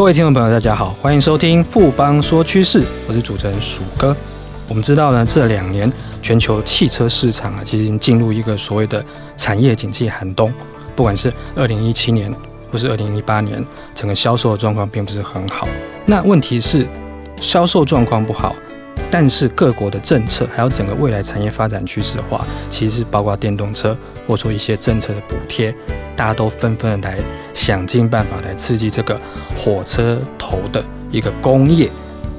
各位听众朋友，大家好，欢迎收听富邦说趋势，我是主持人鼠哥。我们知道呢，这两年全球汽车市场啊，其实已经进入一个所谓的产业景气寒冬。不管是二零一七年，或是二零一八年，整个销售的状况并不是很好。那问题是，销售状况不好，但是各国的政策还有整个未来产业发展趋势的话，其实包括电动车，或者说一些政策的补贴。大家都纷纷的来想尽办法来刺激这个火车头的一个工业。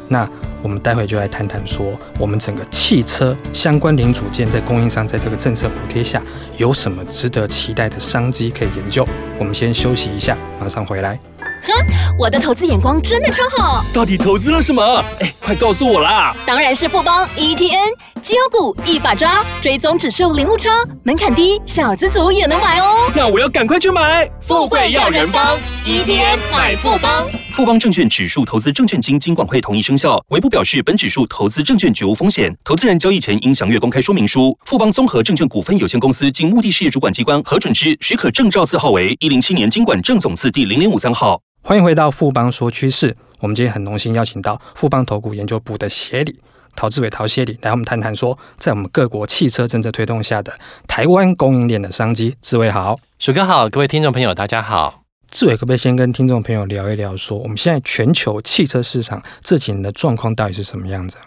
那我们待会就来谈谈说，我们整个汽车相关零组件在供应商在这个政策补贴下有什么值得期待的商机可以研究。我们先休息一下，马上回来。哼，我的投资眼光真的超好。到底投资了什么？哎，快告诉我啦！当然是富邦 ETN 绩优股一把抓，追踪指数零误差，门槛低，小资族也能买哦。那我要赶快去买。富贵要人帮，ETM 买富邦。富邦证券指数投资证券经金管会同意生效，唯不表示本指数投资证券绝无风险。投资人交易前应详阅公开说明书。富邦综合证券股份有限公司经目的事业主管机关核准之许可证照字号为一零七年经管证总字第零零五三号。欢迎回到富邦说趋势，我们今天很荣幸邀请到富邦投顾研究部的协理陶志伟陶谢礼来，我们谈谈说，在我们各国汽车政策推动下的台湾供应链的商机。志伟好，鼠哥好，各位听众朋友大家好。志伟可不可以先跟听众朋友聊一聊，说我们现在全球汽车市场这几年的状况到底是什么样子？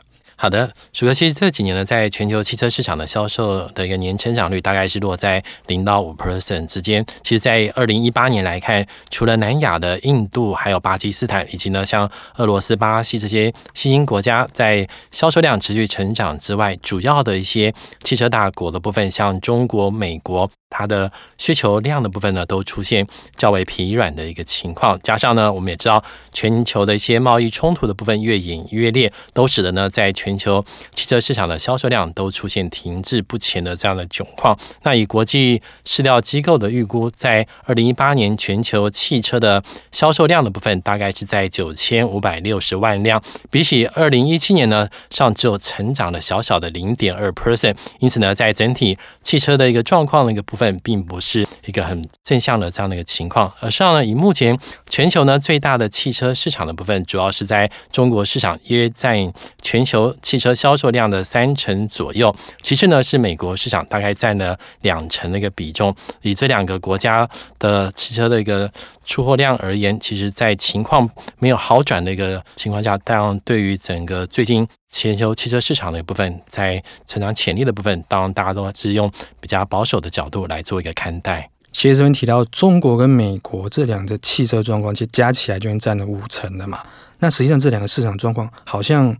好的，鼠哥，其实这几年呢，在全球汽车市场的销售的一个年成长率大概是落在零到五 percent 之间。其实，在二零一八年来看，除了南亚的印度、还有巴基斯坦，以及呢像俄罗斯、巴西这些新兴国家，在销售量持续成长之外，主要的一些汽车大国的部分，像中国、美国。它的需求量的部分呢，都出现较为疲软的一个情况，加上呢，我们也知道全球的一些贸易冲突的部分越演越烈，都使得呢，在全球汽车市场的销售量都出现停滞不前的这样的窘况。那以国际市调机构的预估，在二零一八年全球汽车的销售量的部分，大概是在九千五百六十万辆，比起二零一七年呢，上只有成长了小小的零点二 percent。因此呢，在整体汽车的一个状况的一个部分。并不是一个很正向的这样的一个情况，而上呢，以目前全球呢最大的汽车市场的部分，主要是在中国市场，约占全球汽车销售量的三成左右。其次呢，是美国市场，大概占了两成的一个比重。以这两个国家的汽车的一个出货量而言，其实在情况没有好转的一个情况下，当然对于整个最近全球汽车市场的一部分，在成长潜力的部分，当然大家都是用比较保守的角度来做一个看待。其实这边提到中国跟美国这两个汽车状况，其实加起来就已经占了五成的嘛。那实际上这两个市场状况，好像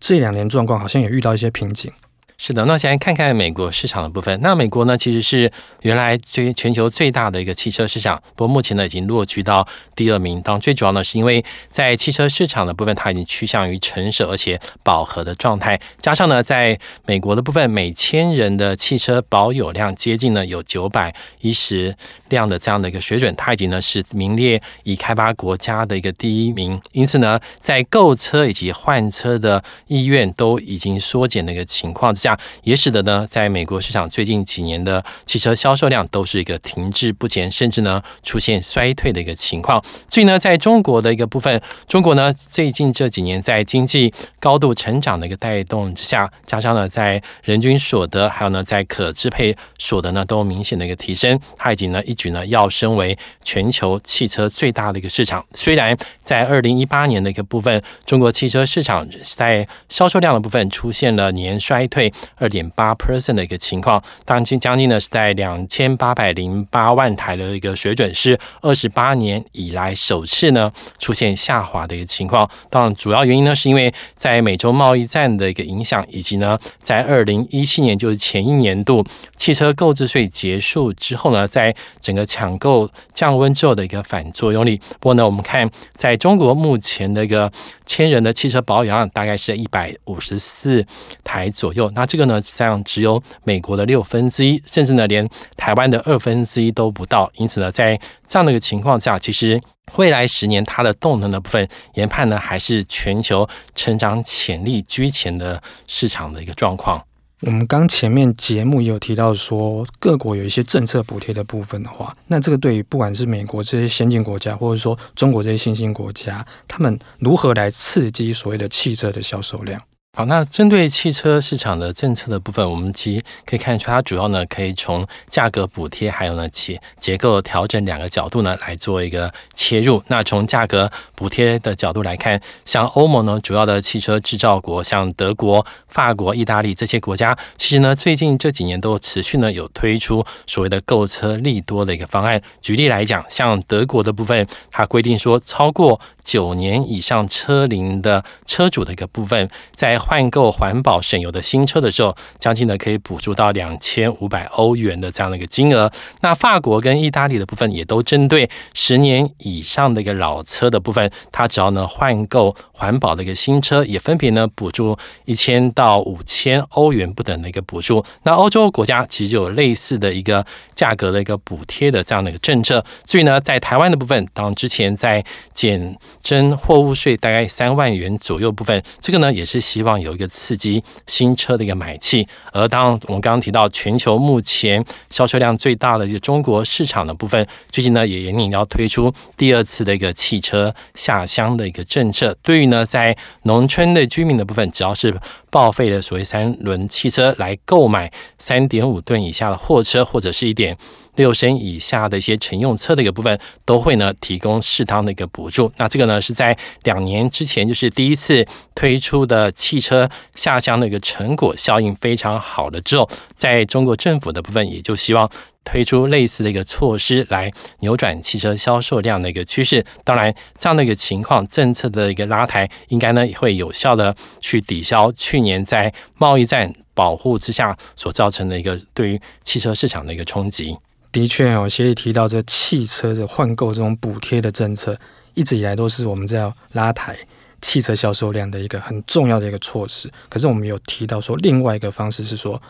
这两年状况好像也遇到一些瓶颈。是的，那先来看看美国市场的部分。那美国呢，其实是原来最全球最大的一个汽车市场，不过目前呢已经落居到第二名。当，最主要呢是因为在汽车市场的部分，它已经趋向于成熟而且饱和的状态。加上呢，在美国的部分，每千人的汽车保有量接近呢有九百一十辆的这样的一个水准，它已经呢是名列已开发国家的一个第一名。因此呢，在购车以及换车的意愿都已经缩减的一个情况之下。也使得呢，在美国市场最近几年的汽车销售量都是一个停滞不前，甚至呢出现衰退的一个情况。所以呢，在中国的一个部分，中国呢最近这几年在经济高度成长的一个带动之下，加上呢在人均所得还有呢在可支配所得呢都明显的一个提升，它已经呢一举呢要升为全球汽车最大的一个市场。虽然在二零一八年的一个部分，中国汽车市场在销售量的部分出现了年衰退。二点八 percent 的一个情况，当今将近呢是在两千八百零八万台的一个水准，是二十八年以来首次呢出现下滑的一个情况。当然，主要原因呢是因为在美洲贸易战的一个影响，以及呢在二零一七年就是前一年度汽车购置税结束之后呢，在整个抢购降温之后的一个反作用力。不过呢，我们看在中国目前的一个千人的汽车保有量大概是一百五十四台左右，那这个呢，这样只有美国的六分之一，甚至呢，连台湾的二分之一都不到。因此呢，在这样的一个情况下，其实未来十年它的动能的部分研判呢，还是全球成长潜力居前的市场的一个状况。我们刚前面节目也有提到说，各国有一些政策补贴的部分的话，那这个对于不管是美国这些先进国家，或者说中国这些新兴国家，他们如何来刺激所谓的汽车的销售量？好，那针对汽车市场的政策的部分，我们其实可以看出，它主要呢可以从价格补贴，还有呢结结构调整两个角度呢来做一个切入。那从价格补贴的角度来看，像欧盟呢主要的汽车制造国，像德国、法国、意大利这些国家，其实呢最近这几年都持续呢有推出所谓的购车利多的一个方案。举例来讲，像德国的部分，它规定说超过九年以上车龄的车主的一个部分，在换购环保省油的新车的时候，将近呢可以补助到两千五百欧元的这样的一个金额。那法国跟意大利的部分也都针对十年以上的一个老车的部分，它只要呢换购环保的一个新车，也分别呢补助一千到五千欧元不等的一个补助。那欧洲国家其实就有类似的一个价格的一个补贴的这样的一个政策。至于呢，在台湾的部分，当之前在减征货物税大概三万元左右部分，这个呢也是希望。有一个刺激新车的一个买气，而当我们刚刚提到全球目前销售量最大的就中国市场的部分，最近呢也引领要推出第二次的一个汽车下乡的一个政策。对于呢在农村的居民的部分，只要是报废的所谓三轮汽车来购买三点五吨以下的货车，或者是一点。六升以下的一些乘用车的一个部分，都会呢提供适当的一个补助。那这个呢是在两年之前，就是第一次推出的汽车下乡的一个成果效应非常好了之后，在中国政府的部分也就希望推出类似的一个措施来扭转汽车销售量的一个趋势。当然，这样的一个情况，政策的一个拉抬，应该呢会有效的去抵消去年在贸易战保护之下所造成的一个对于汽车市场的一个冲击。的确哦，协议提到这汽车的换购这种补贴的政策，一直以来都是我们在要拉抬汽车销售量的一个很重要的一个措施。可是我们有提到说，另外一个方式是说，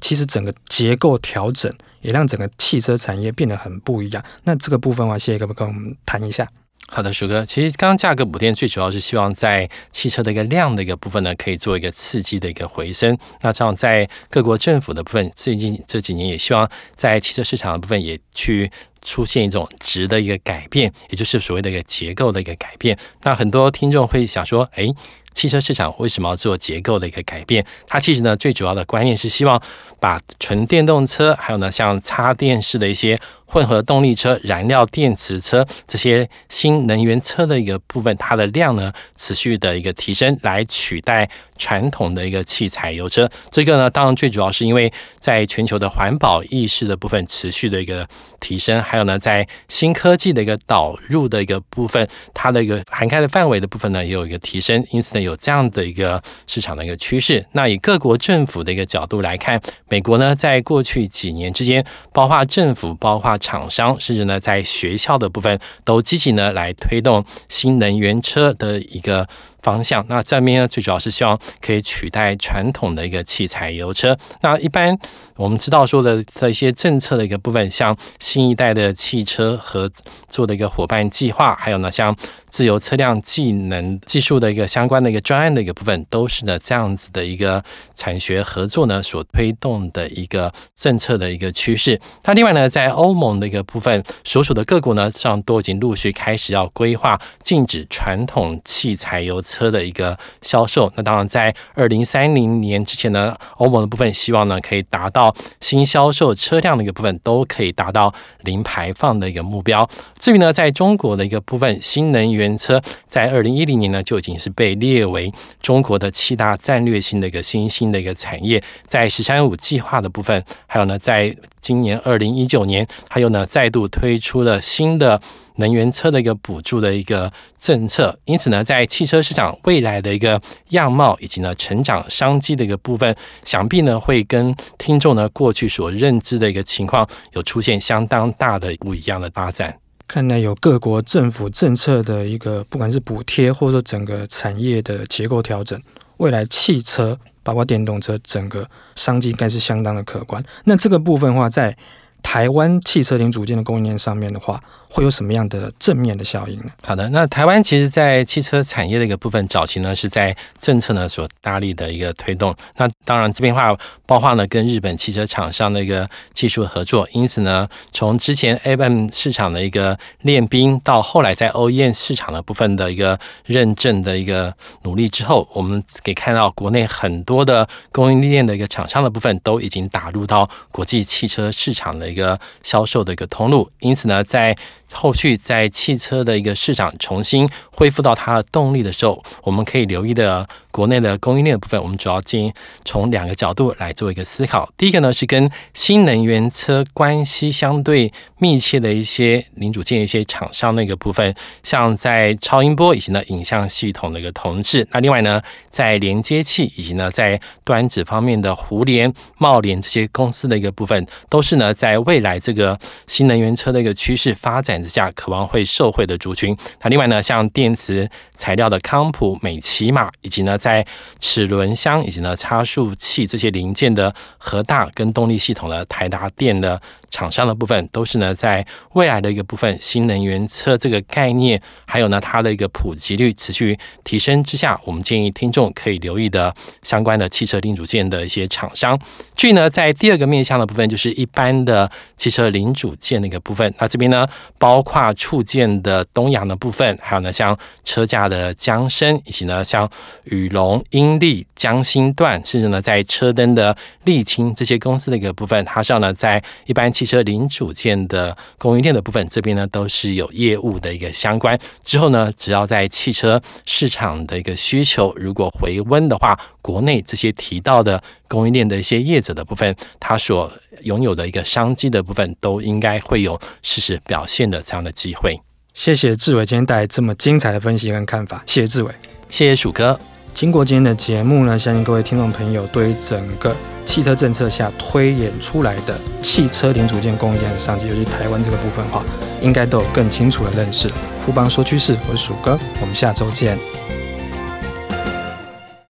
其实整个结构调整也让整个汽车产业变得很不一样。那这个部分的话，谢谢可不可以跟我们谈一下？好的，鼠哥，其实刚刚价格补贴最主要是希望在汽车的一个量的一个部分呢，可以做一个刺激的一个回升。那这样在各国政府的部分，最近这几年也希望在汽车市场的部分也去出现一种值的一个改变，也就是所谓的一个结构的一个改变。那很多听众会想说，哎，汽车市场为什么要做结构的一个改变？它其实呢，最主要的观念是希望把纯电动车，还有呢，像插电式的一些。混合动力车、燃料电池车这些新能源车的一个部分，它的量呢持续的一个提升，来取代传统的一个汽柴油车。这个呢，当然最主要是因为在全球的环保意识的部分持续的一个提升，还有呢，在新科技的一个导入的一个部分，它的一个涵盖的范围的部分呢也有一个提升，因此呢有这样的一个市场的一个趋势。那以各国政府的一个角度来看，美国呢在过去几年之间，包括政府，包括厂商甚至呢，在学校的部分都积极呢来推动新能源车的一个方向。那这边呢，最主要是希望可以取代传统的一个汽柴油车。那一般我们知道说的这一些政策的一个部分，像新一代的汽车合作的一个伙伴计划，还有呢像。自由车辆技能技术的一个相关的一个专案的一个部分，都是呢这样子的一个产学合作呢所推动的一个政策的一个趋势。那另外呢，在欧盟的一个部分，所属的各国呢上都已经陆续开始要规划禁止传统汽柴油车车的一个销售。那当然，在二零三零年之前呢，欧盟的部分希望呢可以达到新销售车辆的一个部分都可以达到零排放的一个目标。至于呢，在中国的一个部分，新能源车在二零一零年呢就已经是被列为中国的七大战略性的一个新兴的一个产业，在“十三五”计划的部分，还有呢，在今年二零一九年，还有呢再度推出了新的能源车的一个补助的一个政策。因此呢，在汽车市场未来的一个样貌以及呢成长商机的一个部分，想必呢会跟听众呢过去所认知的一个情况有出现相当大的不一样的发展。看来有各国政府政策的一个，不管是补贴或者说整个产业的结构调整，未来汽车包括电动车整个商机应该是相当的可观。那这个部分的话，在台湾汽车零组件的供应链上面的话，会有什么样的正面的效应呢？好的，那台湾其实，在汽车产业的一个部分，早期呢是在政策呢所大力的一个推动。那当然这边话，包括呢跟日本汽车厂商的一个技术合作。因此呢，从之前 AM 市场的一个练兵，到后来在 OEM 市场的部分的一个认证的一个努力之后，我们可以看到国内很多的供应链的一个厂商的部分，都已经打入到国际汽车市场的一个销售的一个通路。因此呢，在后续在汽车的一个市场重新恢复到它的动力的时候，我们可以留意的国内的供应链的部分，我们主要建议从两个角度来做一个思考。第一个呢是跟新能源车关系相对密切的一些零组件、一些厂商的一个部分，像在超音波以及呢影像系统的一个同志。那另外呢，在连接器以及呢在端子方面的胡连、贸联这些公司的一个部分，都是呢在未来这个新能源车的一个趋势发展之下，渴望会受惠的族群。那另外呢，像电池材料的康普、美琪玛，以及呢在齿轮箱以及呢差速器这些零件的核大跟动力系统的台达电的。厂商的部分都是呢，在未来的一个部分，新能源车这个概念，还有呢它的一个普及率持续提升之下，我们建议听众可以留意的相关的汽车零组件的一些厂商。据呢，在第二个面向的部分，就是一般的汽车零组件的一个部分。那这边呢，包括触键的东洋的部分，还有呢像车架的江深，以及呢像宇龙、英利、江心段，甚至呢在车灯的沥青这些公司的一个部分，它是要呢在一般汽汽车零组件的供应链的部分，这边呢都是有业务的一个相关。之后呢，只要在汽车市场的一个需求如果回温的话，国内这些提到的供应链的一些业者的部分，他所拥有的一个商机的部分，都应该会有适时表现的这样的机会。谢谢志伟今天带来这么精彩的分析跟看法，谢谢志伟，谢谢鼠哥。经过今天的节目呢，相信各位听众朋友对于整个汽车政策下推演出来的汽车零组件供应链的商机，尤其台湾这个部分的话，应该都有更清楚的认识。富邦说趋势，我是鼠哥，我们下周见。